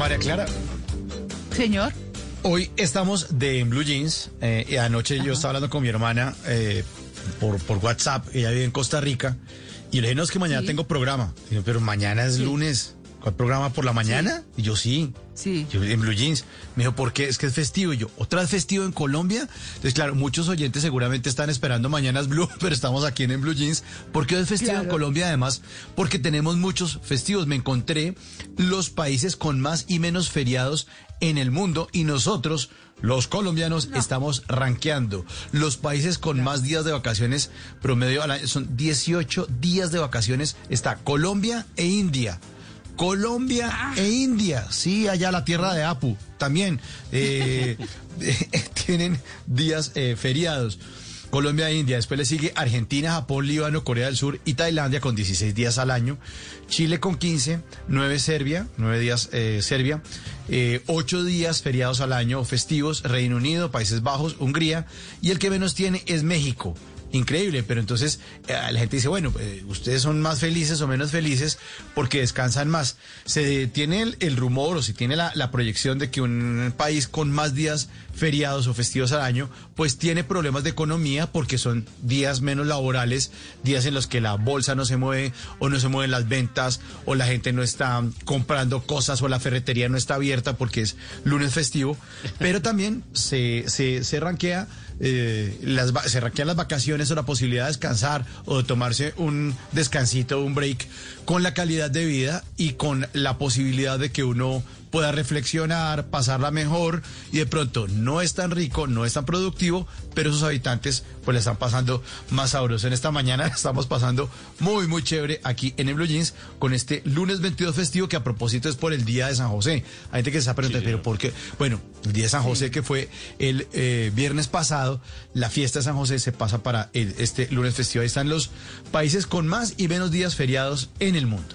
María Clara, Señor. hoy estamos de Blue Jeans. eh, y anoche yo estaba hablando con mi hermana eh, por, por WhatsApp. Ella vive en Costa Rica. Y le dije, no, es que mañana Sí. tengo programa. Pero mañana es Sí. lunes. ¿Cuál programa por la mañana? Y yo, sí. Sí. Yo en Blue Jeans. Me dijo, ¿por qué? Es que es festivo. Y yo, ¿otra vez festivo en Colombia? Entonces, claro, muchos oyentes seguramente están esperando Mañanas Blue, pero estamos aquí en, en Blue Jeans. ¿Por qué es festivo en. Colombia? Además, porque tenemos muchos festivos. Me encontré los países con más y menos feriados en el mundo y nosotros, los colombianos, estamos rankeando. Los países con más días de vacaciones promedio al año son 18 días de vacaciones. Está Colombia e India. Colombia e India, sí, allá la tierra de Apu, también eh, tienen días eh, feriados. Colombia e India, después le sigue Argentina, Japón, Líbano, Corea del Sur y Tailandia con 16 días al año. Chile con 15, 9 Serbia, 9 días eh, Serbia, eh, 8 días feriados al año festivos, Reino Unido, Países Bajos, Hungría y el que menos tiene es México. Increíble, pero entonces eh, la gente dice, bueno, eh, ustedes son más felices o menos felices porque descansan más. Se tiene el, rumor o se tiene la, proyección de que un país con más días feriados o festivos al año, pues tiene problemas de economía porque son días menos laborales, días en los que la bolsa no se mueve o no se mueven las ventas o la gente no está comprando cosas o la ferretería no está abierta porque es lunes festivo, pero también se, se, se ranquea eh, las, se ranquean las vacaciones o la posibilidad de descansar o de tomarse un descansito, un break con la calidad de vida y con la posibilidad de que uno pueda reflexionar, pasarla mejor y de pronto no es tan rico, no es tan productivo, pero sus habitantes pues le están pasando más sabroso. En esta mañana estamos pasando muy muy chévere aquí en el Blue Jeans con este lunes 22 festivo que a propósito es por el Día de San José. Hay gente que se está preguntando, pero ¿por qué? Bueno, el Día de San José que fue el eh, viernes pasado, la fiesta de San José se pasa para el- este lunes festivo. Ahí están los países con más y menos días feriados en el mundo.